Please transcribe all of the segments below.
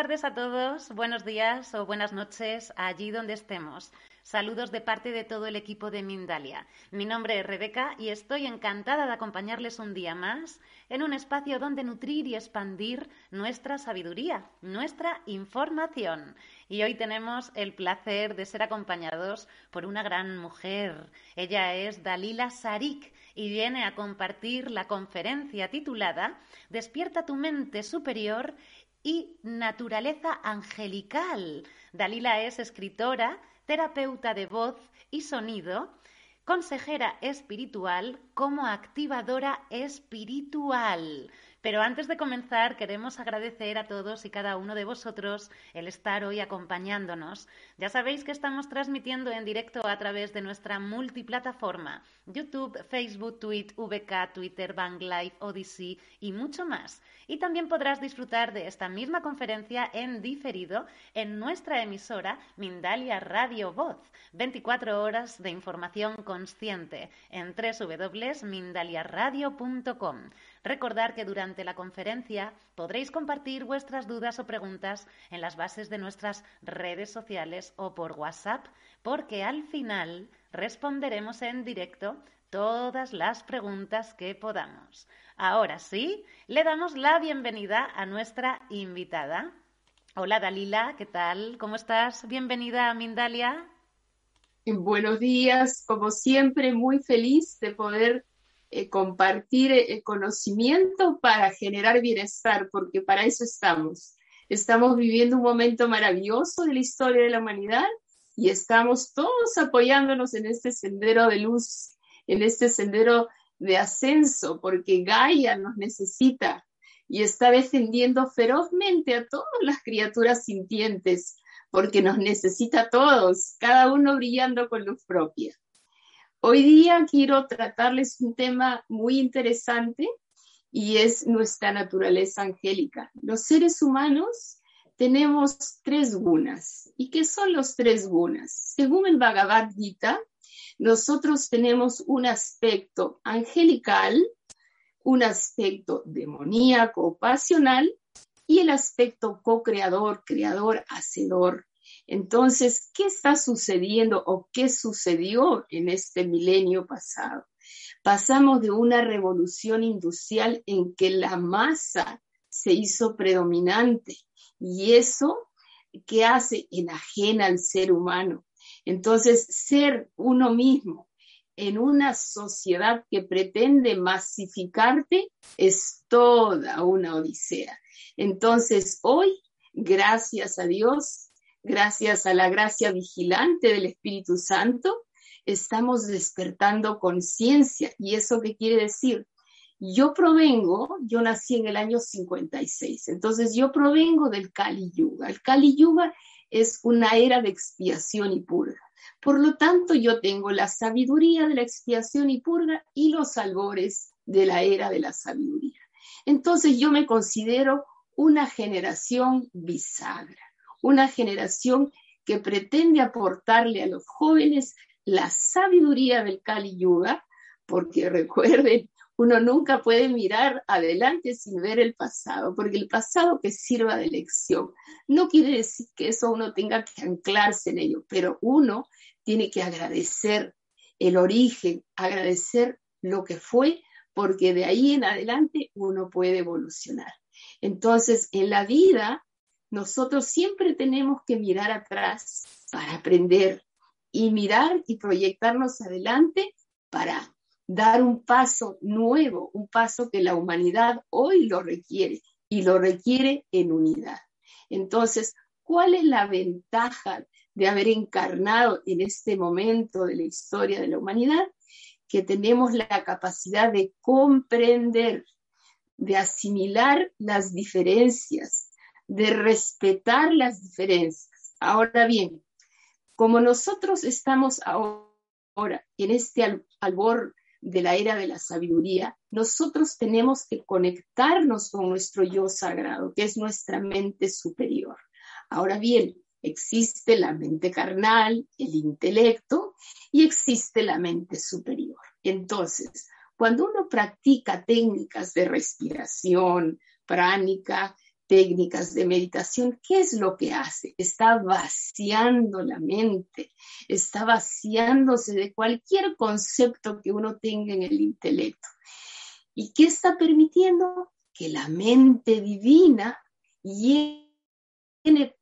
tardes a todos, buenos días o buenas noches allí donde estemos. Saludos de parte de todo el equipo de Mindalia. Mi nombre es Rebeca y estoy encantada de acompañarles un día más en un espacio donde nutrir y expandir nuestra sabiduría, nuestra información. Y hoy tenemos el placer de ser acompañados por una gran mujer. Ella es Dalila Sarik y viene a compartir la conferencia titulada Despierta tu mente superior y naturaleza angelical. Dalila es escritora, terapeuta de voz y sonido, consejera espiritual como activadora espiritual. Pero antes de comenzar, queremos agradecer a todos y cada uno de vosotros el estar hoy acompañándonos. Ya sabéis que estamos transmitiendo en directo a través de nuestra multiplataforma, YouTube, Facebook, Tweet, VK, Twitter, Bang Live, Odyssey y mucho más. Y también podrás disfrutar de esta misma conferencia en diferido en nuestra emisora Mindalia Radio Voz, 24 horas de información consciente en www.mindaliaradio.com. Recordar que durante la conferencia podréis compartir vuestras dudas o preguntas en las bases de nuestras redes sociales o por WhatsApp, porque al final responderemos en directo todas las preguntas que podamos. Ahora sí, le damos la bienvenida a nuestra invitada. Hola Dalila, ¿qué tal? ¿Cómo estás? Bienvenida a Mindalia. Buenos días, como siempre, muy feliz de poder eh, compartir eh, conocimiento para generar bienestar, porque para eso estamos. Estamos viviendo un momento maravilloso de la historia de la humanidad y estamos todos apoyándonos en este sendero de luz, en este sendero de ascenso, porque Gaia nos necesita y está defendiendo ferozmente a todas las criaturas sintientes, porque nos necesita a todos, cada uno brillando con luz propia. Hoy día quiero tratarles un tema muy interesante y es nuestra naturaleza angélica. Los seres humanos tenemos tres gunas. ¿Y qué son los tres gunas? Según el Bhagavad Gita, nosotros tenemos un aspecto angelical, un aspecto demoníaco, pasional y el aspecto co-creador, creador, hacedor. Entonces, ¿qué está sucediendo o qué sucedió en este milenio pasado? Pasamos de una revolución industrial en que la masa se hizo predominante y eso que hace enajena al ser humano. Entonces, ser uno mismo en una sociedad que pretende masificarte es toda una odisea. Entonces, hoy, gracias a Dios, gracias a la gracia vigilante del Espíritu Santo, estamos despertando conciencia. ¿Y eso qué quiere decir? Yo provengo, yo nací en el año 56, entonces yo provengo del Kali Yuga. El Kali Yuga es una era de expiación y purga. Por lo tanto, yo tengo la sabiduría de la expiación y purga y los albores de la era de la sabiduría. Entonces, yo me considero una generación bisagra una generación que pretende aportarle a los jóvenes la sabiduría del Kali Yuga, porque recuerden, uno nunca puede mirar adelante sin ver el pasado, porque el pasado que sirva de lección. No quiere decir que eso uno tenga que anclarse en ello, pero uno tiene que agradecer el origen, agradecer lo que fue, porque de ahí en adelante uno puede evolucionar. Entonces, en la vida nosotros siempre tenemos que mirar atrás para aprender y mirar y proyectarnos adelante para dar un paso nuevo, un paso que la humanidad hoy lo requiere y lo requiere en unidad. Entonces, ¿cuál es la ventaja de haber encarnado en este momento de la historia de la humanidad? Que tenemos la capacidad de comprender, de asimilar las diferencias, de respetar las diferencias. Ahora bien, como nosotros estamos ahora en este albor de la era de la sabiduría, nosotros tenemos que conectarnos con nuestro yo sagrado, que es nuestra mente superior. Ahora bien, existe la mente carnal, el intelecto, y existe la mente superior. Entonces, cuando uno practica técnicas de respiración, pránica, técnicas de meditación, ¿qué es lo que hace? Está vaciando la mente, está vaciándose de cualquier concepto que uno tenga en el intelecto. ¿Y qué está permitiendo? Que la mente divina llene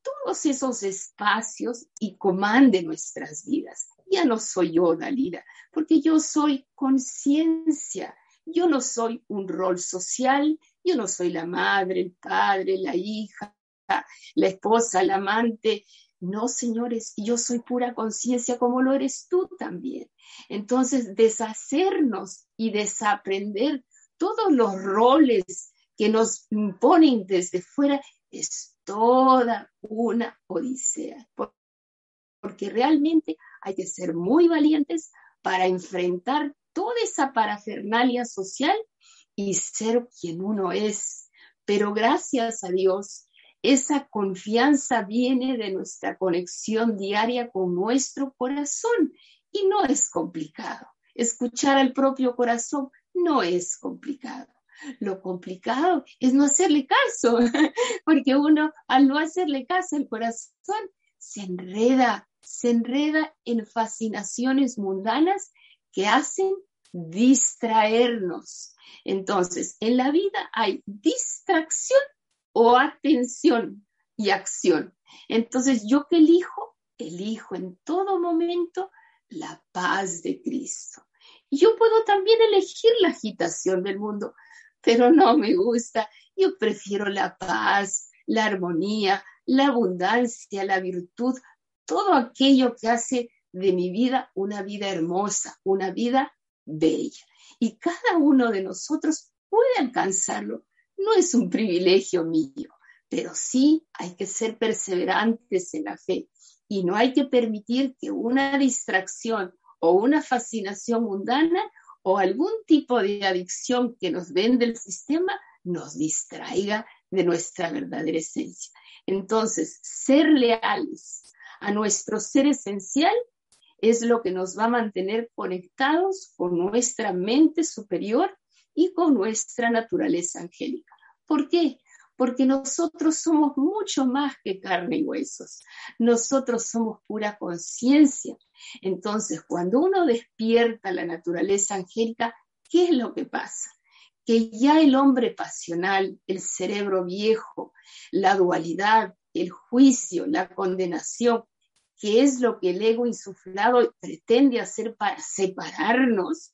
todos esos espacios y comande nuestras vidas. Ya no soy yo, Dalila, porque yo soy conciencia, yo no soy un rol social, yo no soy la madre, el padre, la hija, la esposa, la amante. No, señores, yo soy pura conciencia como lo eres tú también. Entonces, deshacernos y desaprender todos los roles que nos imponen desde fuera es toda una odisea, porque realmente hay que ser muy valientes para enfrentar toda esa parafernalia social y ser quien uno es. Pero gracias a Dios, esa confianza viene de nuestra conexión diaria con nuestro corazón y no es complicado. Escuchar al propio corazón no es complicado. Lo complicado es no hacerle caso, porque uno al no hacerle caso al corazón se enreda, se enreda en fascinaciones mundanas que hacen distraernos. Entonces, en la vida hay distracción o atención y acción. Entonces, ¿yo qué elijo? Elijo en todo momento la paz de Cristo. Yo puedo también elegir la agitación del mundo, pero no me gusta. Yo prefiero la paz, la armonía, la abundancia, la virtud, todo aquello que hace de mi vida una vida hermosa, una vida bella. Y cada uno de nosotros puede alcanzarlo. No es un privilegio mío, pero sí hay que ser perseverantes en la fe y no hay que permitir que una distracción o una fascinación mundana o algún tipo de adicción que nos vende el sistema nos distraiga de nuestra verdadera esencia. Entonces, ser leales a nuestro ser esencial es lo que nos va a mantener conectados con nuestra mente superior y con nuestra naturaleza angélica. ¿Por qué? Porque nosotros somos mucho más que carne y huesos. Nosotros somos pura conciencia. Entonces, cuando uno despierta la naturaleza angélica, ¿qué es lo que pasa? Que ya el hombre pasional, el cerebro viejo, la dualidad, el juicio, la condenación, que es lo que el ego insuflado pretende hacer para separarnos,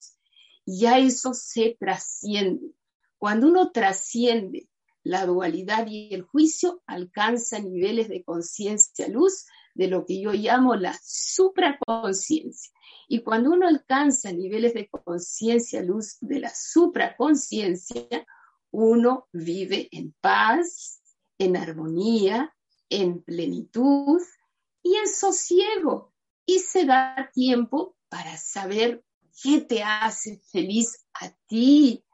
ya eso se trasciende. Cuando uno trasciende la dualidad y el juicio, alcanza niveles de conciencia luz de lo que yo llamo la supraconciencia. Y cuando uno alcanza niveles de conciencia luz de la supraconciencia, uno vive en paz, en armonía, en plenitud, y en sosiego y se da tiempo para saber qué te hace feliz a ti.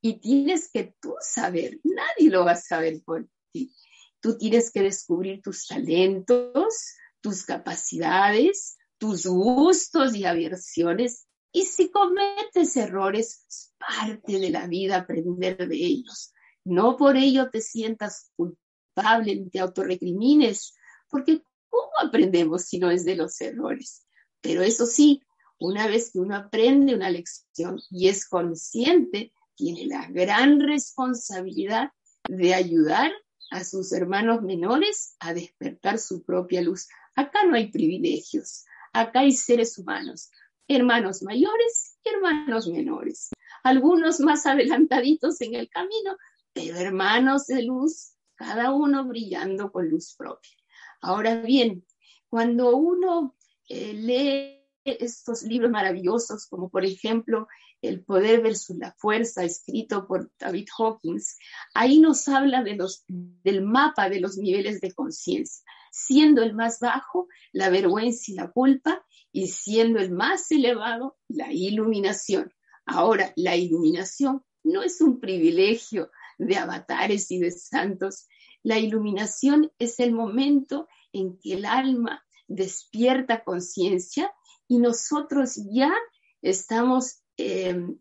Y tienes que tú saber, nadie lo va a saber por ti. Tú tienes que descubrir tus talentos, tus capacidades, tus gustos y aversiones. Y si cometes errores, es parte de la vida aprender de ellos. No por ello te sientas culpable ni te autorrecrimines, porque ¿Cómo aprendemos si no es de los errores? Pero eso sí, una vez que uno aprende una lección y es consciente, tiene la gran responsabilidad de ayudar a sus hermanos menores a despertar su propia luz. Acá no hay privilegios, acá hay seres humanos, hermanos mayores y hermanos menores, algunos más adelantaditos en el camino, pero hermanos de luz, cada uno brillando con luz propia. Ahora bien, cuando uno eh, lee estos libros maravillosos, como por ejemplo El poder versus la fuerza, escrito por David Hawkins, ahí nos habla de los, del mapa de los niveles de conciencia, siendo el más bajo la vergüenza y la culpa, y siendo el más elevado la iluminación. Ahora, la iluminación no es un privilegio de avatares y de santos, la iluminación es el momento en que el alma despierta conciencia y nosotros ya estamos em,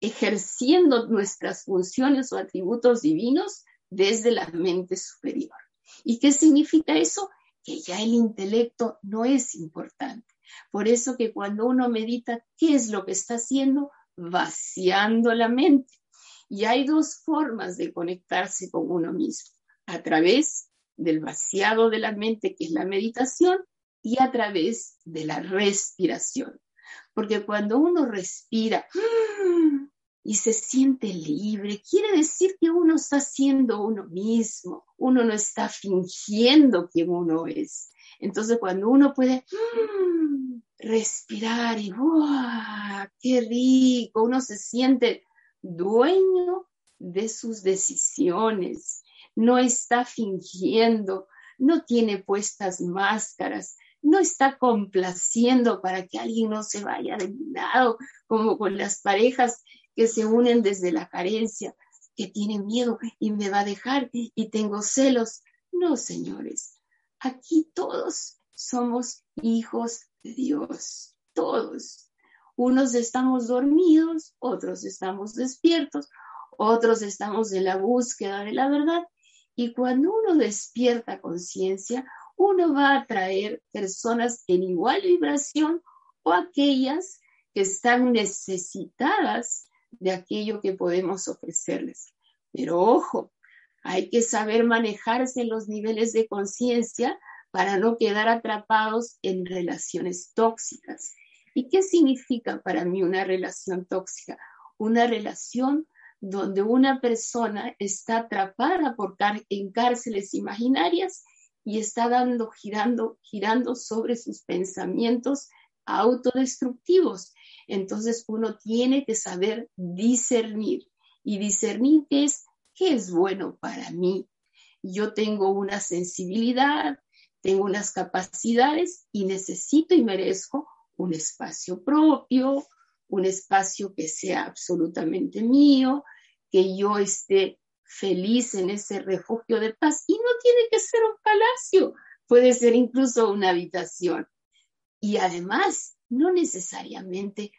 ejerciendo nuestras funciones o atributos divinos desde la mente superior. ¿Y qué significa eso? Que ya el intelecto no es importante. Por eso que cuando uno medita, ¿qué es lo que está haciendo? Vaciando la mente. Y hay dos formas de conectarse con uno mismo, a través del vaciado de la mente, que es la meditación, y a través de la respiración. Porque cuando uno respira y se siente libre, quiere decir que uno está siendo uno mismo, uno no está fingiendo quién uno es. Entonces cuando uno puede respirar y. ¡Qué rico! Uno se siente dueño de sus decisiones, no está fingiendo, no tiene puestas máscaras, no está complaciendo para que alguien no se vaya de mi lado, como con las parejas que se unen desde la carencia, que tienen miedo y me va a dejar y tengo celos. No, señores, aquí todos somos hijos de Dios, todos. Unos estamos dormidos, otros estamos despiertos, otros estamos en la búsqueda de la verdad. Y cuando uno despierta conciencia, uno va a atraer personas en igual vibración o aquellas que están necesitadas de aquello que podemos ofrecerles. Pero ojo, hay que saber manejarse los niveles de conciencia para no quedar atrapados en relaciones tóxicas. ¿Y qué significa para mí una relación tóxica? Una relación donde una persona está atrapada por en cárceles imaginarias y está dando, girando, girando sobre sus pensamientos autodestructivos. Entonces uno tiene que saber discernir y discernir es, qué es bueno para mí. Yo tengo una sensibilidad, tengo unas capacidades y necesito y merezco un espacio propio, un espacio que sea absolutamente mío, que yo esté feliz en ese refugio de paz. Y no tiene que ser un palacio, puede ser incluso una habitación. Y además, no necesariamente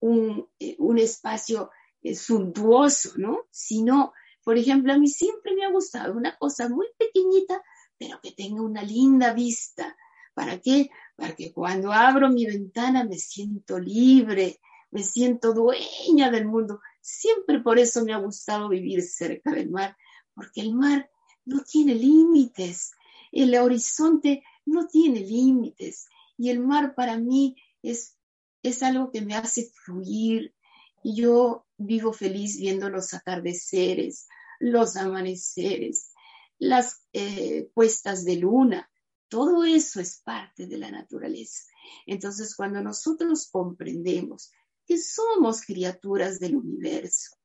un, eh, espacio eh, suntuoso, ¿no? Sino, por ejemplo, a mí siempre me ha gustado una cosa muy pequeñita, pero que tenga una linda vista. ¿Para qué? Para que cuando abro mi ventana me siento libre, me siento dueña del mundo. Siempre por eso me ha gustado vivir cerca del mar, porque el mar no tiene límites, el horizonte no tiene límites y el mar para mí es, es algo que me hace fluir y yo vivo feliz viendo los atardeceres, los amaneceres, las eh, puestas de luna, todo eso es parte de la naturaleza. Entonces, cuando nosotros comprendemos que somos criaturas del universo,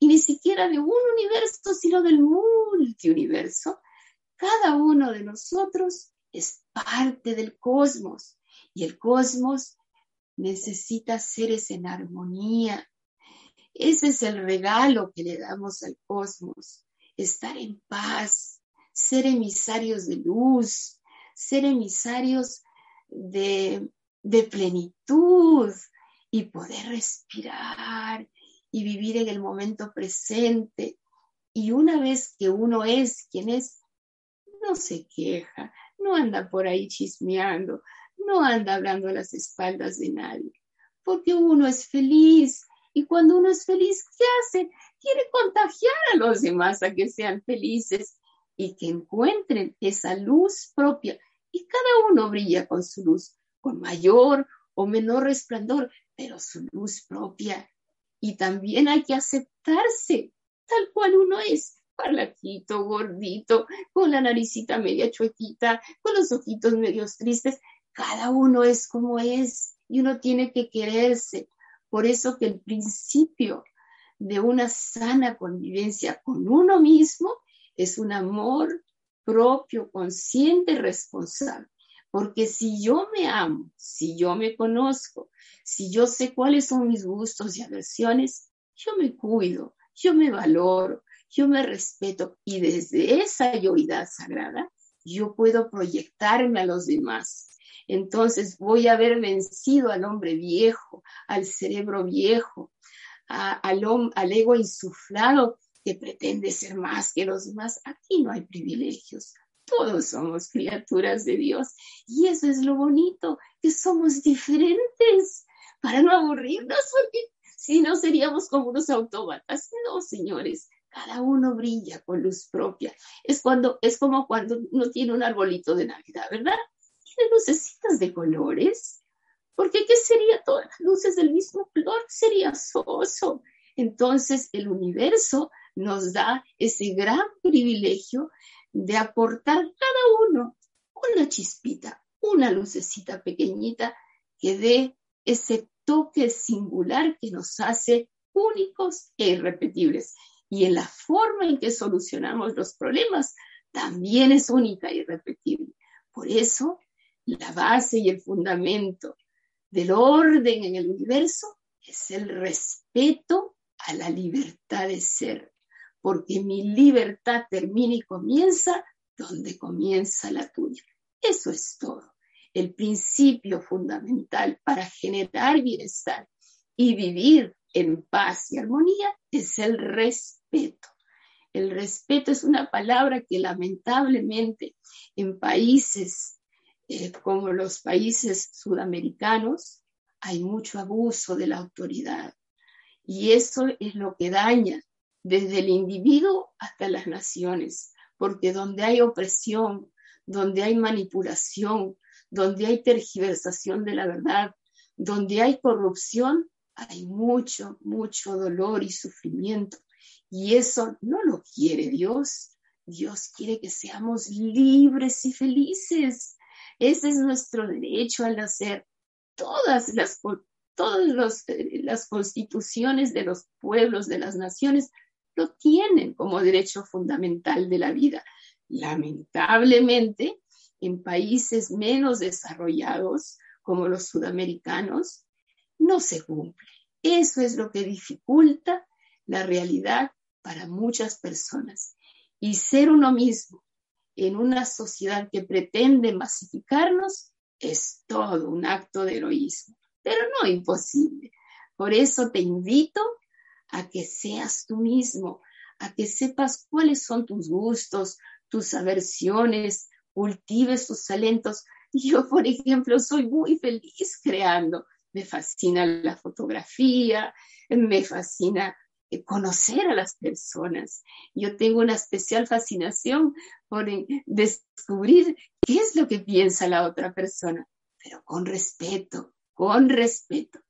y ni siquiera de un universo, sino del multiuniverso, cada uno de nosotros es parte del cosmos, y el cosmos necesita seres en armonía. Ese es el regalo que le damos al cosmos, estar en paz, ser emisarios de luz, ser emisarios de, plenitud y poder respirar y vivir en el momento presente. Y una vez que uno es quien es, no se queja, no anda por ahí chismeando, no anda hablando a las espaldas de nadie, porque uno es feliz. Y cuando uno es feliz, ¿qué hace? Quiere contagiar a los demás a que sean felices y que encuentren esa luz propia y cada uno brilla con su luz, con mayor o menor resplandor, pero su luz propia. Y también hay que aceptarse tal cual uno es, parlaquito, gordito, con la naricita media chuequita, con los ojitos medios tristes. Cada uno es como es y uno tiene que quererse. Por eso que el principio de una sana convivencia con uno mismo es un amor propio, consciente, responsable. Porque si yo me amo, si yo me conozco, si yo sé cuáles son mis gustos y aversiones, yo me cuido, yo me valoro, yo me respeto y desde esa yoidad sagrada yo puedo proyectarme a los demás. Entonces voy a haber vencido al hombre viejo, al cerebro viejo, al, al ego insuflado que pretende ser más que los demás. Aquí no hay privilegios. Todos somos criaturas de Dios. Y eso es lo bonito, que somos diferentes para no aburrirnos, porque si no seríamos como unos autómatas. No, señores, cada uno brilla con luz propia. Es, cuando, es como cuando uno tiene un arbolito de Navidad, ¿verdad? Tiene lucecitas de colores. Porque ¿qué sería todas las luces del mismo color? Sería soso. Entonces el universo nos da ese gran privilegio de aportar cada uno una chispita, una lucecita pequeñita que dé ese toque singular que nos hace únicos e irrepetibles. Y en la forma en que solucionamos los problemas también es única e irrepetible. Por eso, la base y el fundamento del orden en el universo es el respeto a la libertad de ser, porque mi libertad termina y comienza donde comienza la tuya. Eso es todo el principio fundamental para generar bienestar y vivir en paz y armonía es el respeto. El respeto es una palabra que lamentablemente en países eh, como los países sudamericanos hay mucho abuso de la autoridad. Y eso es lo que daña desde el individuo hasta las naciones, porque donde hay opresión, donde hay manipulación, donde hay tergiversación de la verdad, donde hay corrupción, hay mucho, mucho dolor y sufrimiento. Y eso no lo quiere Dios. Dios quiere que seamos libres y felices. Ese es nuestro derecho al nacer. Todas las, todas eh, las constituciones de los pueblos, de las naciones, lo tienen como derecho fundamental de la vida. Lamentablemente, en países menos desarrollados como los sudamericanos, no se cumple. Eso es lo que dificulta la realidad para muchas personas. Y ser uno mismo en una sociedad que pretende masificarnos es todo un acto de heroísmo, pero no imposible. Por eso te invito a que seas tú mismo, a que sepas cuáles son tus gustos, tus aversiones, cultives sus talentos. Yo, por ejemplo, soy muy feliz creando. Me fascina la fotografía, me fascina eh, conocer a las personas. Yo tengo una especial fascinación por eh, descubrir qué es lo que piensa la otra persona, pero con respeto, con respeto.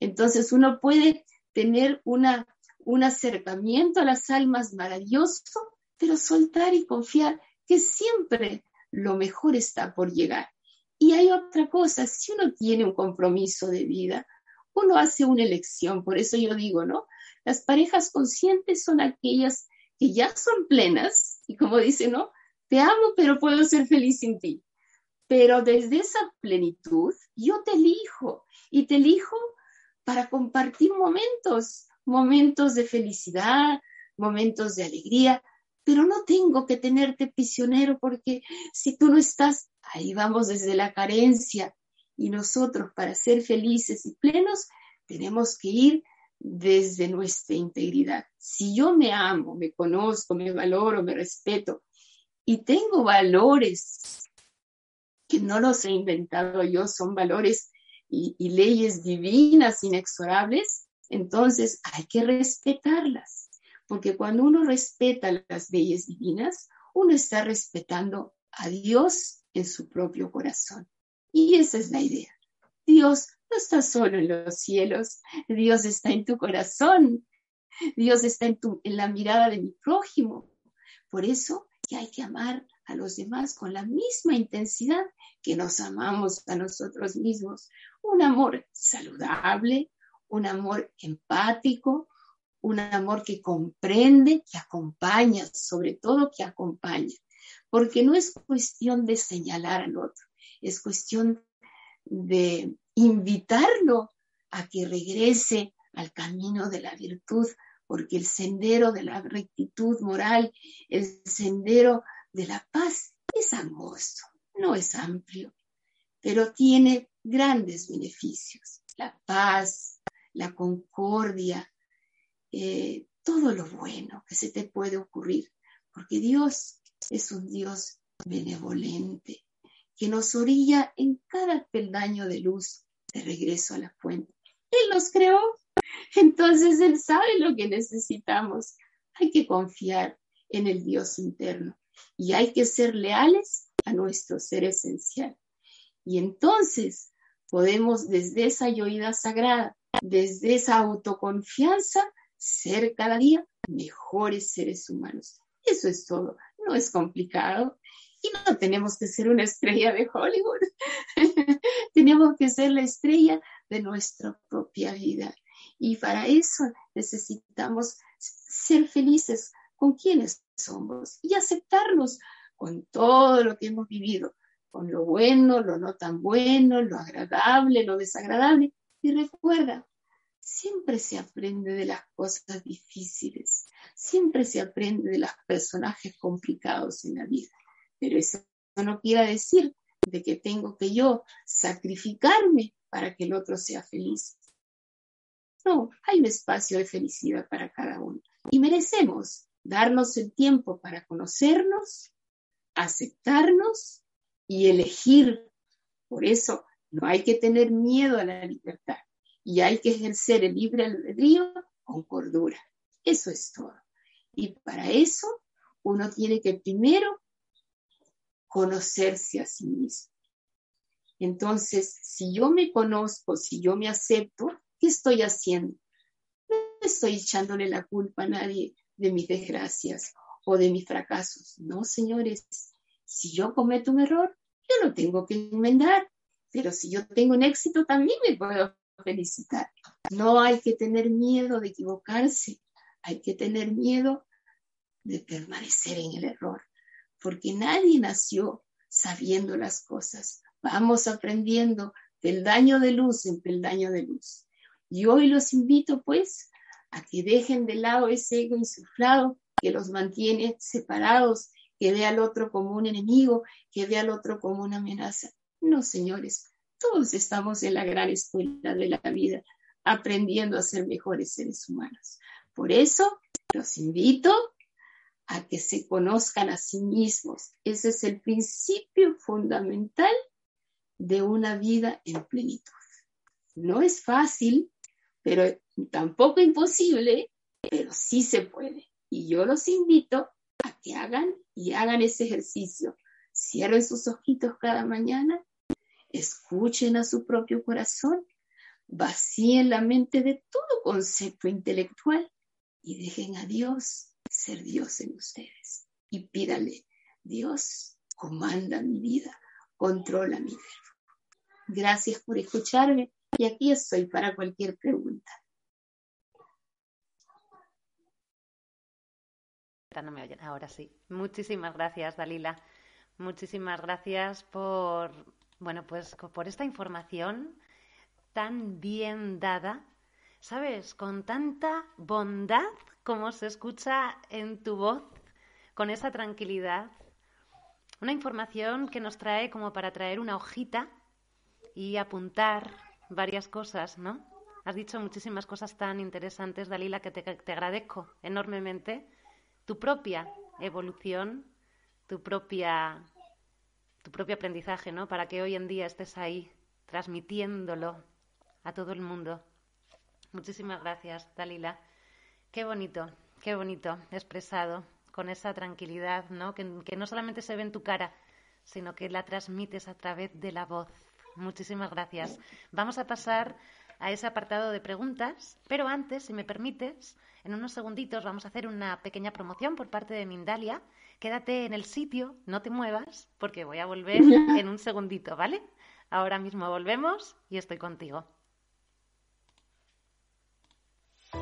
Entonces uno puede tener una, un acercamiento a las almas maravilloso, pero soltar y confiar que siempre lo mejor está por llegar. Y hay otra cosa, si uno tiene un compromiso de vida, uno hace una elección, por eso yo digo, ¿no? Las parejas conscientes son aquellas que ya son plenas y como dice, ¿no? Te amo, pero puedo ser feliz sin ti. Pero desde esa plenitud, yo te elijo y te elijo para compartir momentos, momentos de felicidad, momentos de alegría, pero no tengo que tenerte prisionero porque si tú no estás, ahí vamos desde la carencia. Y nosotros para ser felices y plenos tenemos que ir desde nuestra integridad. Si yo me amo, me conozco, me valoro, me respeto y tengo valores que no los he inventado yo, son valores y, leyes divinas, inexorables, entonces hay que respetarlas porque cuando uno respeta las leyes divinas, uno está respetando a Dios en su propio corazón. Y esa es la idea. Dios no está solo en los cielos, Dios está en tu corazón, Dios está en, tu, en la mirada de mi prójimo. Por eso que hay que amar a los demás con la misma intensidad que nos amamos a nosotros mismos. Un amor saludable, un amor empático, un amor que comprende, que acompaña, sobre todo que acompaña, porque no es cuestión de señalar al otro, es cuestión de invitarlo a que regrese al camino de la virtud, porque el sendero de la rectitud moral, el sendero de la paz es angosto, no es amplio, pero tiene grandes beneficios. La paz, la concordia, eh, todo lo bueno que se te puede ocurrir, porque Dios es un Dios benevolente que nos orilla en cada peldaño de luz de regreso a la fuente. Él nos creó, entonces Él sabe lo que necesitamos. Hay que confiar en el Dios interno y hay que ser leales a nuestro ser esencial. Y entonces podemos desde esa yoída sagrada, desde esa autoconfianza, ser cada día mejores seres humanos. Eso es todo, no es complicado. Y no tenemos que ser una estrella de Hollywood, tenemos que ser la estrella de nuestra propia vida. Y para eso necesitamos ser felices con quienes somos y aceptarnos con todo lo que hemos vivido, con lo bueno, lo no tan bueno, lo agradable, lo desagradable. Y recuerda, siempre se aprende de las cosas difíciles, siempre se aprende de los personajes complicados en la vida. Pero eso no quiere decir de que tengo que yo sacrificarme para que el otro sea feliz. No, hay un espacio de felicidad para cada uno. Y merecemos darnos el tiempo para conocernos, aceptarnos y elegir. Por eso no hay que tener miedo a la libertad y hay que ejercer el libre albedrío con cordura. Eso es todo. Y para eso uno tiene que primero conocerse a sí mismo. Entonces, si yo me conozco, si yo me acepto, ¿qué estoy haciendo? No estoy echándole la culpa a nadie de mis desgracias o de mis fracasos. No, señores, si yo cometo un error, yo lo tengo que enmendar, pero si yo tengo un éxito, también me puedo felicitar. No hay que tener miedo de equivocarse, hay que tener miedo de permanecer en el error, porque nadie nació sabiendo las cosas. Vamos aprendiendo peldaño de luz en peldaño de luz. Y hoy los invito pues a que dejen de lado ese ego insuflado que los mantiene separados, que ve al otro como un enemigo, que ve al otro como una amenaza. No, señores, todos estamos en la gran escuela de la vida, aprendiendo a ser mejores seres humanos. Por eso, los invito a que se conozcan a sí mismos. Ese es el principio fundamental de una vida en plenitud. No es fácil, pero tampoco imposible, pero sí se puede. Y yo los invito a que hagan y hagan ese ejercicio. Cierren sus ojitos cada mañana, escuchen a su propio corazón, vacíen la mente de todo concepto intelectual y dejen a Dios ser Dios en ustedes. Y pídale, Dios, comanda mi vida, controla mi verbo. Gracias por escucharme y aquí estoy para cualquier pregunta. Ahora sí. Muchísimas gracias, Dalila. Muchísimas gracias por, bueno, pues por esta información tan bien dada, ¿sabes? Con tanta bondad como se escucha en tu voz, con esa tranquilidad. Una información que nos trae como para traer una hojita y apuntar varias cosas, ¿no? Has dicho muchísimas cosas tan interesantes, Dalila, que te, te agradezco enormemente. Tu propia evolución, tu propia tu propio aprendizaje, ¿no? Para que hoy en día estés ahí transmitiéndolo a todo el mundo. Muchísimas gracias, Dalila. Qué bonito, qué bonito expresado, con esa tranquilidad, ¿no? Que, que no solamente se ve en tu cara, sino que la transmites a través de la voz. Muchísimas gracias. Vamos a pasar a ese apartado de preguntas, pero antes, si me permites, en unos segunditos vamos a hacer una pequeña promoción por parte de Mindalia. Quédate en el sitio, no te muevas, porque voy a volver en un segundito, ¿vale? Ahora mismo volvemos y estoy contigo.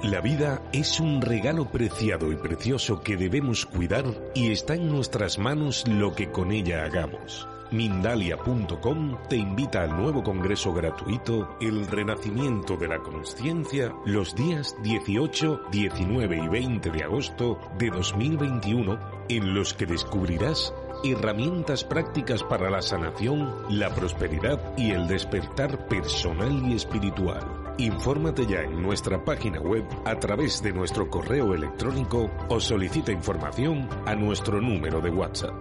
La vida es un regalo preciado y precioso que debemos cuidar y está en nuestras manos lo que con ella hagamos. Mindalia.com te invita al nuevo congreso gratuito El Renacimiento de la Consciencia los días 18, 19 y 20 de agosto de 2021 en los que descubrirás herramientas prácticas para la sanación, la prosperidad y el despertar personal y espiritual Infórmate ya en nuestra página web a través de nuestro correo electrónico o solicita información a nuestro número de WhatsApp.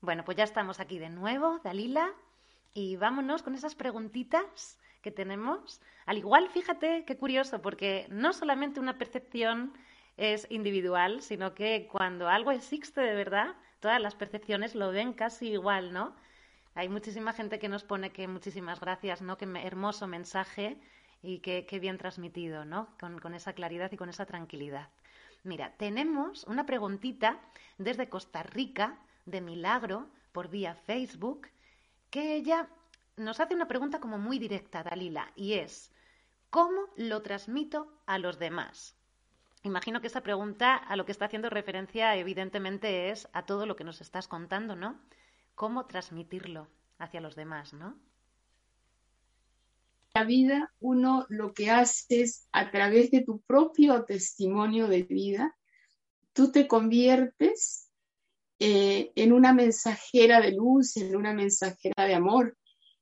Bueno, pues ya estamos aquí de nuevo, Dalila, y vámonos con esas preguntitas que tenemos. Al igual, fíjate qué curioso, porque no solamente una percepción es individual, sino que cuando algo existe de verdad, todas las percepciones lo ven casi igual, ¿no? Hay muchísima gente que nos pone que muchísimas gracias, ¿no? Qué hermoso mensaje y qué, bien transmitido, ¿no? Con, con esa claridad y con esa tranquilidad. Mira, tenemos una preguntita desde Costa Rica, de Milagro, por vía Facebook, que ella nos hace una pregunta como muy directa, Dalila, y es, ¿cómo lo transmito a los demás? Imagino que esa pregunta a lo que está haciendo referencia evidentemente es a todo lo que nos estás contando, ¿no? ¿Cómo transmitirlo hacia los demás, ¿no? La vida uno lo que hace es a través de tu propio testimonio de vida, tú te conviertes eh, en una mensajera de luz, en una mensajera de amor.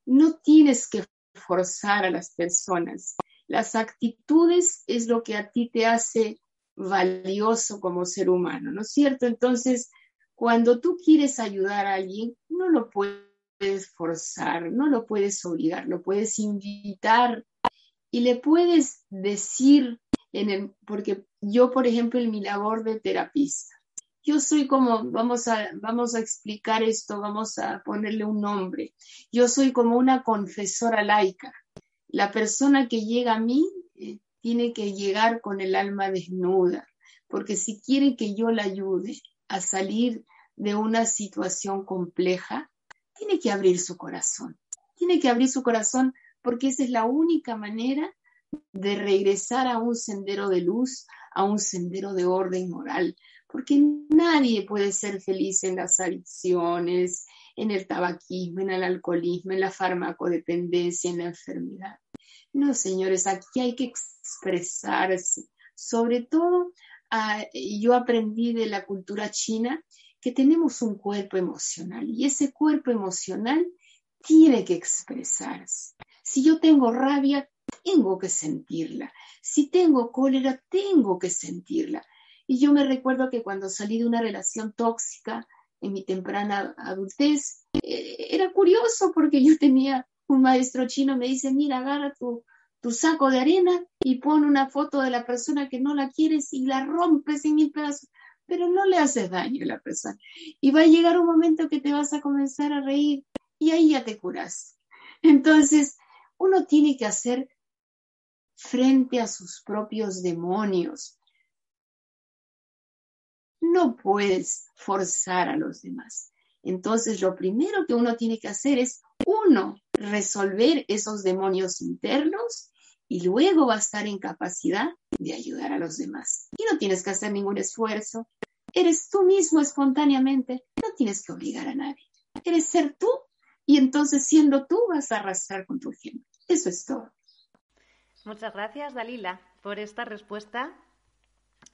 No tienes que forzar a las personas. Las actitudes es lo que a ti te hace valioso como ser humano, ¿no es cierto? Entonces, cuando tú quieres ayudar a alguien, no lo puedes forzar, no lo puedes obligar, lo puedes invitar y le puedes decir, en el, porque yo, por ejemplo, en mi labor de terapista, yo soy como, vamos a, vamos a explicar esto, vamos a ponerle un nombre, yo soy como una confesora laica. La persona que llega a mí tiene que llegar con el alma desnuda, porque si quiere que yo la ayude a salir de una situación compleja, tiene que abrir su corazón. Tiene que abrir su corazón porque esa es la única manera de regresar a un sendero de luz, a un sendero de orden moral, porque nadie puede ser feliz en las adicciones, en el tabaquismo, en el alcoholismo, en la farmacodependencia, en la enfermedad. No, señores, aquí hay que expresarse. Sobre todo, ah, yo aprendí de la cultura china que tenemos un cuerpo emocional y ese cuerpo emocional tiene que expresarse. Si yo tengo rabia, tengo que sentirla. Si tengo cólera, tengo que sentirla. Y yo me recuerdo que cuando salí de una relación tóxica en mi temprana adultez, eh, era curioso porque yo tenía un maestro chino me dice, mira, agarra tu, saco de arena y pon una foto de la persona que no la quieres y la rompes en mil pedazos, pero no le haces daño a la persona. Y va a llegar un momento que te vas a comenzar a reír y ahí ya te curas. Entonces, uno tiene que hacer frente a sus propios demonios. No puedes forzar a los demás. Entonces, lo primero que uno tiene que hacer es, uno, resolver esos demonios internos y luego va a estar en capacidad de ayudar a los demás. Y no tienes que hacer ningún esfuerzo. Eres tú mismo espontáneamente. No tienes que obligar a nadie. Eres ser tú y entonces siendo tú vas a arrastrar con tu ejemplo. Eso es todo. Muchas gracias, Dalila, por esta respuesta.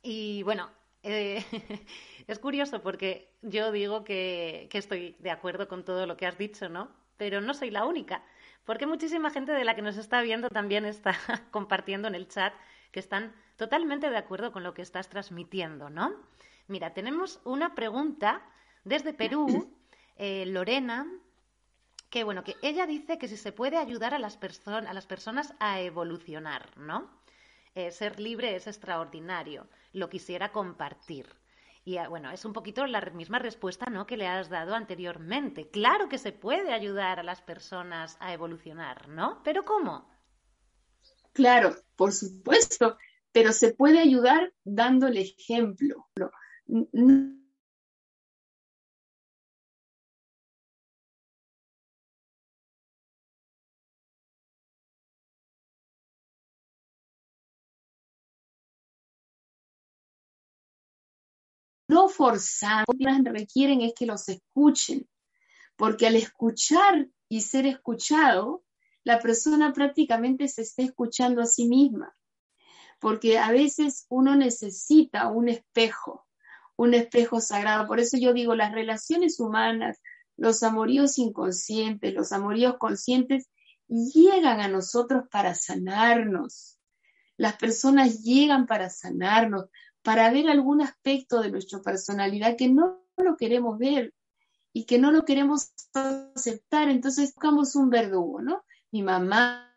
Y bueno, eh, es curioso porque yo digo que, estoy de acuerdo con todo lo que has dicho, ¿no? Pero no soy la única, porque muchísima gente de la que nos está viendo también está compartiendo en el chat que están totalmente de acuerdo con lo que estás transmitiendo, ¿no? Mira, tenemos una pregunta desde Perú, eh, Lorena, que bueno, que ella dice que si se puede ayudar a las, a las personas a evolucionar, ¿no? Eh, ser libre es extraordinario lo quisiera compartir. Y ah, bueno, es un poquito la misma respuesta ¿no? que le has dado anteriormente. Claro que se puede ayudar a las personas a evolucionar, ¿no? Pero ¿cómo? Claro, por supuesto, pero se puede ayudar dándole ejemplo. no forzando, requieren es que los escuchen, porque al escuchar y ser escuchado, la persona prácticamente se está escuchando a sí misma, porque a veces uno necesita un espejo, un espejo sagrado. Por eso yo digo, las relaciones humanas, los amoríos inconscientes, los amoríos conscientes llegan a nosotros para sanarnos. Las personas llegan para sanarnos, para ver algún aspecto de nuestra personalidad que no lo queremos ver y que no lo queremos aceptar. Entonces buscamos un verdugo, ¿no? Mi mamá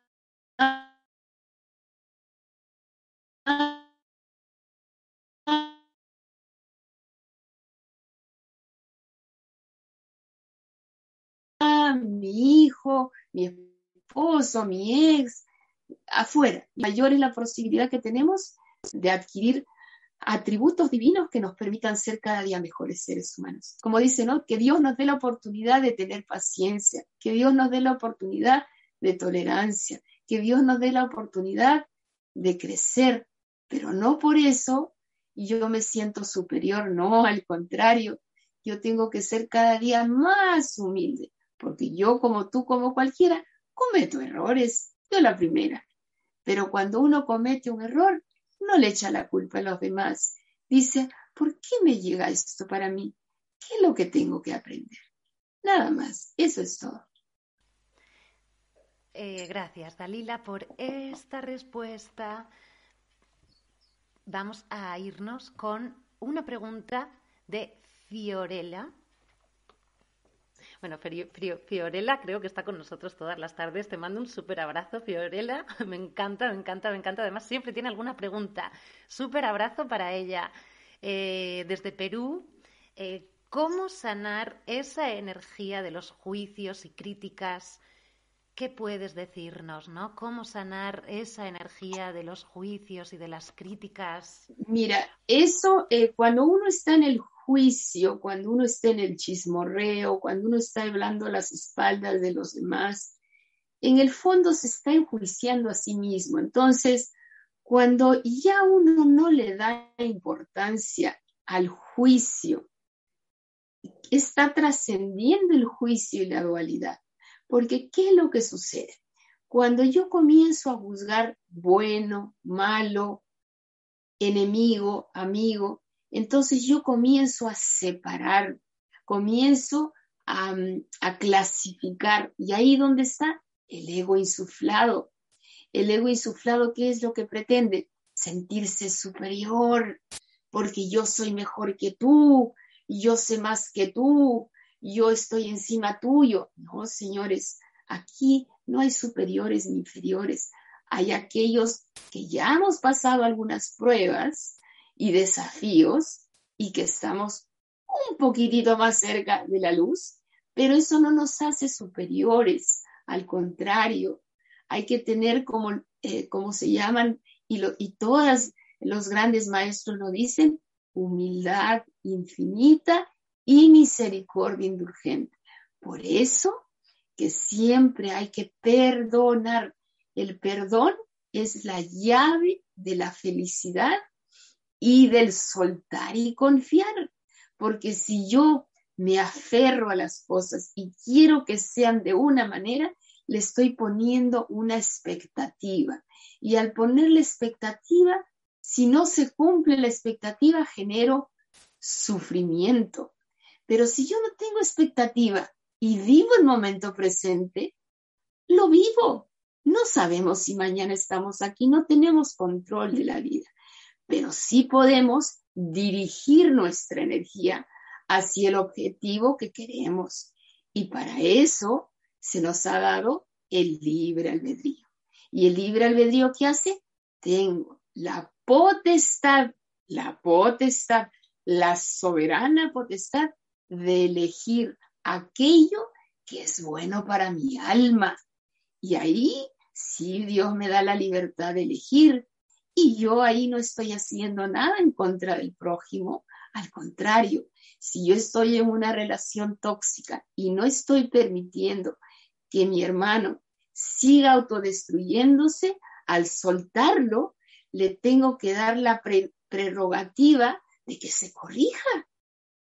mi hijo, mi esposo, mi ex, afuera. Mayor es la posibilidad que tenemos de adquirir atributos divinos que nos permitan ser cada día mejores seres humanos. Como dice, ¿no? Que Dios nos dé la oportunidad de tener paciencia, que Dios nos dé la oportunidad de tolerancia, que Dios nos dé la oportunidad de crecer, pero no por eso yo me siento superior, no, al contrario, yo tengo que ser cada día más humilde, porque yo como tú, como cualquiera, cometo errores, yo la primera. Pero cuando uno comete un error, no le echa la culpa a los demás. Dice, ¿por qué me llega esto para mí? ¿Qué es lo que tengo que aprender? Nada más, eso es todo. Eh, gracias, Dalila, por esta respuesta. Vamos a irnos con una pregunta de Fiorella bueno, Fiorella creo que está con nosotros todas las tardes. Te mando un súper abrazo, Fiorella. Me encanta, me encanta, me encanta. Además, siempre tiene alguna pregunta. Súper abrazo para ella. Eh, desde Perú, eh, ¿cómo sanar esa energía de los juicios y críticas? ¿Qué puedes decirnos, no? ¿Cómo sanar esa energía de los juicios y de las críticas? Mira, eso, eh, cuando uno está en el juicio, cuando uno está en el chismorreo, cuando uno está hablando a las espaldas de los demás, en el fondo se está enjuiciando a sí mismo. Entonces, cuando ya uno no le da importancia al juicio, está trascendiendo el juicio y la dualidad. Porque, ¿qué es lo que sucede? Cuando yo comienzo a juzgar bueno, malo, enemigo, amigo, entonces yo comienzo a separar, comienzo a, clasificar. Y ahí donde está el ego insuflado. El ego insuflado, ¿qué es lo que pretende? Sentirse superior, porque yo soy mejor que tú, yo sé más que tú, yo estoy encima tuyo. No, señores, aquí no hay superiores ni inferiores. Hay aquellos que ya hemos pasado algunas pruebas y desafíos y que estamos un poquitito más cerca de la luz, pero eso no nos hace superiores, al contrario, hay que tener como, eh, como se llaman, y, lo, y los grandes maestros lo dicen, humildad infinita y misericordia indulgente. Por eso que siempre hay que perdonar. El perdón es la llave de la felicidad y del soltar y confiar. Porque si yo me aferro a las cosas y quiero que sean de una manera, le estoy poniendo una expectativa. Y al ponerle expectativa, si no se cumple la expectativa, genero sufrimiento. Pero si yo no tengo expectativa y vivo el momento presente, lo vivo. No sabemos si mañana estamos aquí, no tenemos control de la vida pero sí podemos dirigir nuestra energía hacia el objetivo que queremos. Y para eso se nos ha dado el libre albedrío. ¿Y el libre albedrío qué hace? Tengo la potestad, la potestad, la soberana potestad de elegir aquello que es bueno para mi alma. Y ahí sí Dios me da la libertad de elegir y yo ahí no estoy haciendo nada en contra del prójimo. Al contrario, si yo estoy en una relación tóxica y no estoy permitiendo que mi hermano siga autodestruyéndose, al soltarlo, le tengo que dar la prerrogativa de que se corrija,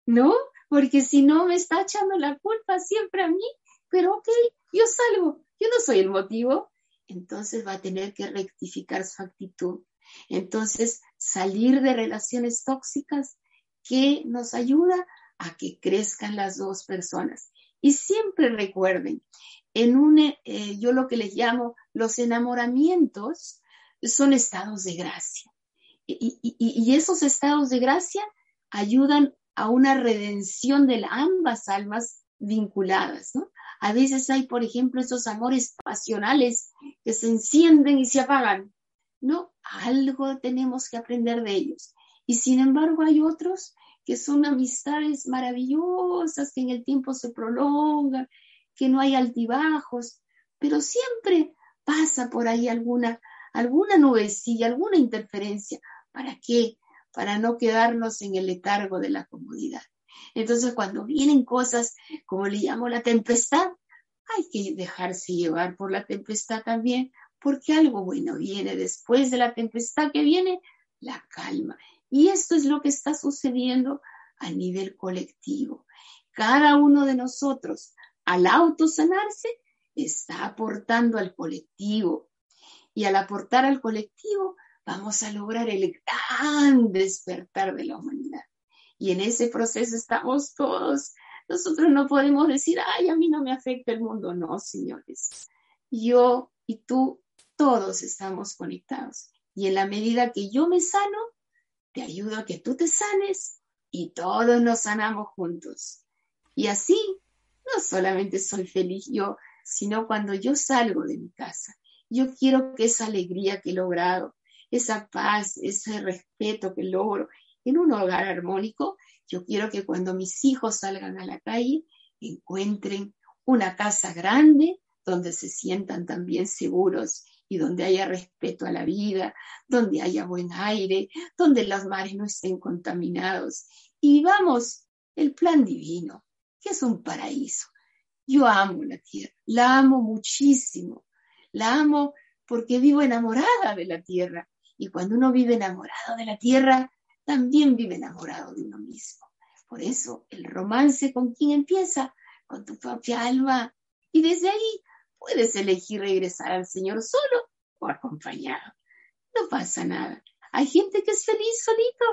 ¿no? Porque si no me está echando la culpa siempre a mí, pero ok, yo salgo, yo no soy el motivo, entonces va a tener que rectificar su actitud entonces, salir de relaciones tóxicas que nos ayuda a que crezcan las dos personas. Y siempre recuerden, en un, eh, yo lo que les llamo los enamoramientos son estados de gracia. Y, y, esos estados de gracia ayudan a una redención de ambas almas vinculadas, ¿no? A veces hay, por ejemplo, esos amores pasionales que se encienden y se apagan, ¿no? Algo tenemos que aprender de ellos. Y sin embargo hay otros que son amistades maravillosas, que en el tiempo se prolongan, que no hay altibajos, pero siempre pasa por ahí alguna, alguna nubecilla, alguna interferencia. ¿Para qué? Para no quedarnos en el letargo de la comodidad. Entonces, cuando vienen cosas, como le llamo la tempestad, hay que dejarse llevar por la tempestad también, porque algo bueno viene después de la tempestad que viene, la calma. Y esto es lo que está sucediendo a nivel colectivo. Cada uno de nosotros, al autosanarse, está aportando al colectivo. Y al aportar al colectivo, vamos a lograr el gran despertar de la humanidad. Y en ese proceso estamos todos. Nosotros no podemos decir, ay, a mí no me afecta el mundo. No, señores. Yo y tú, todos estamos conectados. Y en la medida que yo me sano, te ayudo a que tú te sanes y todos nos sanamos juntos. Y así, no solamente soy feliz yo, sino cuando yo salgo de mi casa. Yo quiero que esa alegría que he logrado, esa paz, ese respeto que logro, en un hogar armónico, yo quiero que cuando mis hijos salgan a la calle encuentren una casa grande donde se sientan también seguros y donde haya respeto a la vida, donde haya buen aire, donde los mares no estén contaminados. Y vamos, el plan divino, que es un paraíso. Yo amo la tierra, la amo muchísimo, la amo porque vivo enamorada de la tierra. Y cuando uno vive enamorado de la tierra, también vive enamorado de uno mismo. Por eso el romance con quien empieza, con tu propia alma. Y desde ahí puedes elegir regresar al Señor solo o acompañado. No pasa nada. Hay gente que es feliz solito.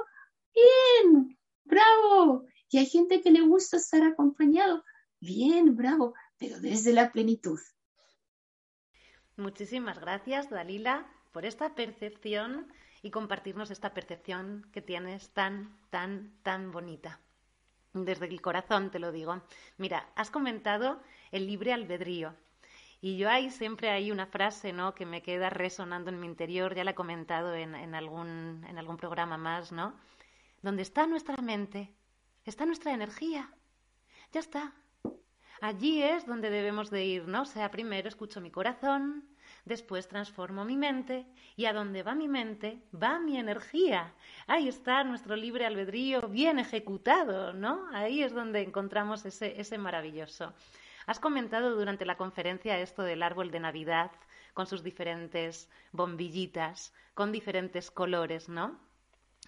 Bien, bravo. Y hay gente que le gusta estar acompañado. Bien, bravo, pero desde la plenitud. Muchísimas gracias, Dalila, por esta percepción y compartirnos esta percepción que tienes tan, tan, tan bonita. Desde el corazón te lo digo. Mira, has comentado el libre albedrío. Y yo ahí siempre hay una frase ¿no? que me queda resonando en mi interior, ya la he comentado en, en, algún, en algún programa más, ¿no? Donde está nuestra mente, está nuestra energía. Ya está. Allí es donde debemos de ir, ¿no? O sea, primero escucho mi corazón, Después transformo mi mente y a donde va mi mente va mi energía. Ahí está nuestro libre albedrío bien ejecutado, ¿no? Ahí es donde encontramos ese, ese maravilloso. Has comentado durante la conferencia esto del árbol de Navidad con sus diferentes bombillitas, con diferentes colores, ¿no?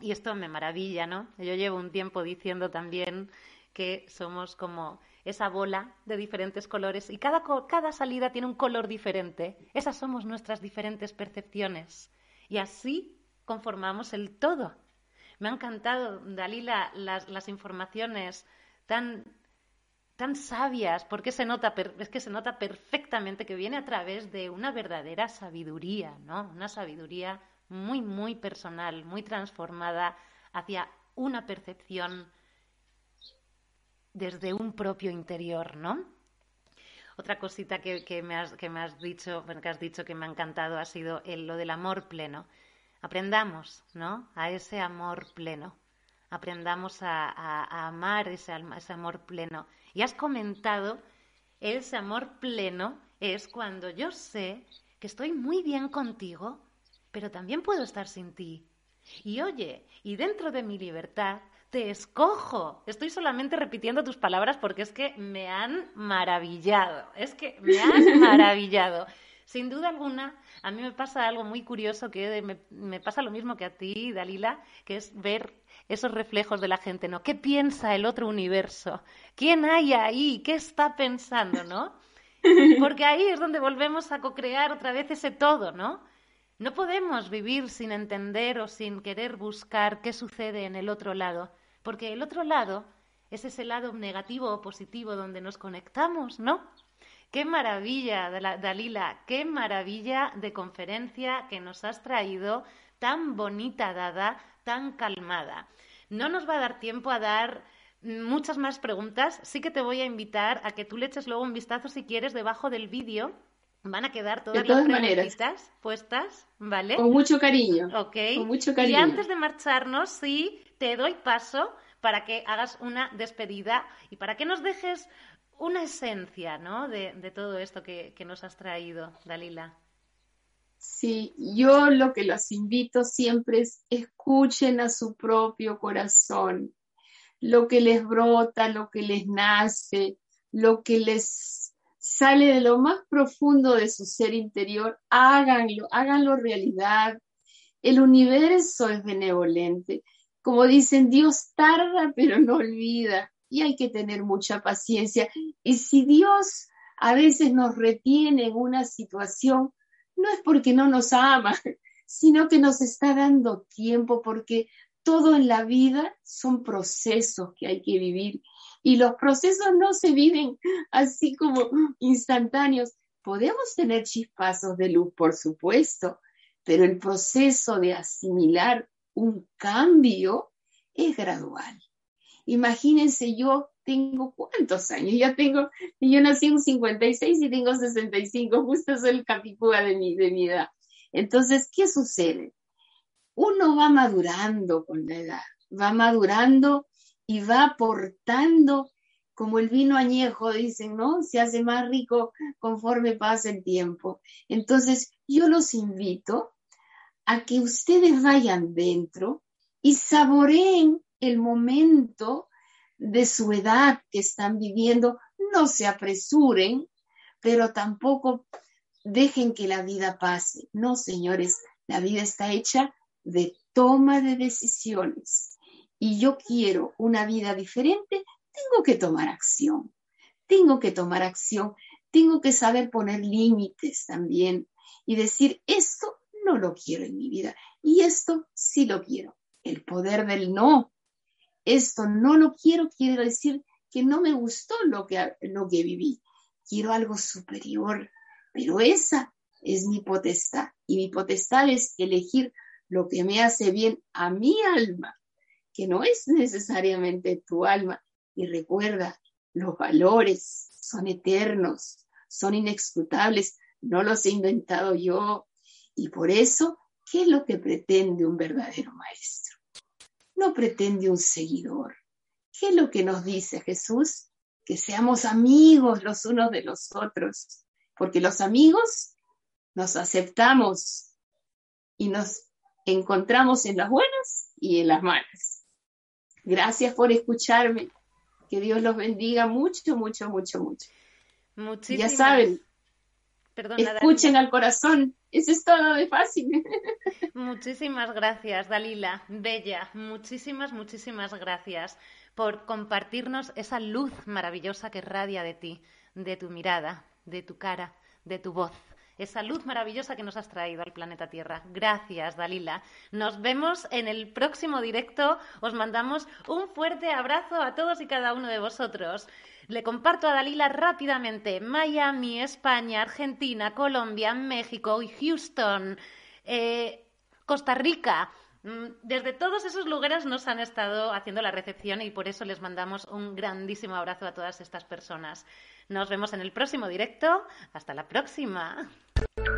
Y esto me maravilla, ¿no? Yo llevo un tiempo diciendo también que somos como esa bola de diferentes colores y cada, cada salida tiene un color diferente. Esas somos nuestras diferentes percepciones y así conformamos el todo. Me han encantado, Dalila, las, las informaciones tan, tan sabias, porque se nota, es que se nota perfectamente que viene a través de una verdadera sabiduría, ¿no? Una sabiduría muy, muy personal, muy transformada hacia una percepción desde un propio interior, ¿no? Otra cosita que, me, has, que me, has, dicho, que has dicho que me ha encantado ha sido el, lo del amor pleno. Aprendamos, ¿no? A ese amor pleno. Aprendamos a, amar ese, ese amor pleno. Y has comentado, ese amor pleno es cuando yo sé que estoy muy bien contigo, pero también puedo estar sin ti. Y oye, y dentro de mi libertad te escojo. Estoy solamente repitiendo tus palabras porque es que me han maravillado. Es que me han maravillado. Sin duda alguna, a mí me pasa algo muy curioso que me, pasa lo mismo que a ti, Dalila, que es ver esos reflejos de la gente, ¿no? ¿Qué piensa el otro universo? ¿Quién hay ahí? ¿Qué está pensando, no? Porque ahí es donde volvemos a co-crear otra vez ese todo, ¿no? No podemos vivir sin entender o sin querer buscar qué sucede en el otro lado, porque el otro lado es ese lado negativo o positivo donde nos conectamos, ¿no? Qué maravilla, Dalila, qué maravilla de conferencia que nos has traído, tan bonita dada, tan calmada. No nos va a dar tiempo a dar muchas más preguntas. Sí que te voy a invitar a que tú le eches luego un vistazo si quieres debajo del vídeo. Van a quedar todas, las preguntitas puestas, ¿vale? Con mucho cariño. Ok. Con mucho cariño. Y antes de marcharnos, sí, te doy paso para que hagas una despedida y para que nos dejes una esencia, ¿no? De, todo esto que, que nos has traído, Dalila. Sí, yo lo que los invito siempre es escuchen a su propio corazón, lo que les brota, lo que les nace, lo que les sale de lo más profundo de su ser interior, háganlo, háganlo realidad. El universo es benevolente. Como dicen, Dios tarda pero no olvida y hay que tener mucha paciencia. Y si Dios a veces nos retiene en una situación, no es porque no nos ama, sino que nos está dando tiempo porque todo en la vida son procesos que hay que vivir y los procesos no se viven así como instantáneos. Podemos tener chispazos de luz, por supuesto, pero el proceso de asimilar un cambio es gradual. Imagínense, yo tengo cuántos años, ya tengo, yo nací en 56 y tengo 65, justo soy el capicúa de mi, de mi edad. Entonces, ¿qué sucede? uno va madurando con la edad, va madurando y va aportando, como el vino añejo, dicen, ¿no? Se hace más rico conforme pasa el tiempo. Entonces, yo los invito a que ustedes vayan dentro y saboreen el momento de su edad que están viviendo. No se apresuren, pero tampoco dejen que la vida pase. No, señores, la vida está hecha de toma de decisiones y yo quiero una vida diferente, tengo que tomar acción. Tengo que tomar acción. Tengo que saber poner límites también y decir, esto no lo quiero en mi vida y esto sí lo quiero. El poder del no. Esto no lo quiero quiere decir que no me gustó lo que, lo que viví. Quiero algo superior, pero esa es mi potestad y mi potestad es elegir lo que me hace bien a mi alma, que no es necesariamente tu alma. Y recuerda, los valores son eternos, son inescrutables, no los he inventado yo. Y por eso, ¿qué es lo que pretende un verdadero maestro? No pretende un seguidor. ¿Qué es lo que nos dice Jesús? Que seamos amigos los unos de los otros, porque los amigos nos aceptamos y nos encontramos en las buenas y en las malas. Gracias por escucharme. Que Dios los bendiga mucho, mucho, mucho, mucho. Muchísimas. Ya saben, escuchen al corazón. Eso es todo de fácil. Muchísimas gracias, Dalila. Bella, muchísimas, muchísimas gracias por compartirnos esa luz maravillosa que radia de ti, de tu mirada, de tu cara, de tu voz esa luz maravillosa que nos has traído al planeta Tierra. Gracias, Dalila. Nos vemos en el próximo directo. Os mandamos un fuerte abrazo a todos y cada uno de vosotros. Le comparto a Dalila rápidamente Miami, España, Argentina, Colombia, México y Houston, eh, Costa Rica. Mm, desde todos esos lugares nos han estado haciendo la recepción y por eso les mandamos un grandísimo abrazo a todas estas personas. Nos vemos en el próximo directo. Hasta la próxima. Thank you.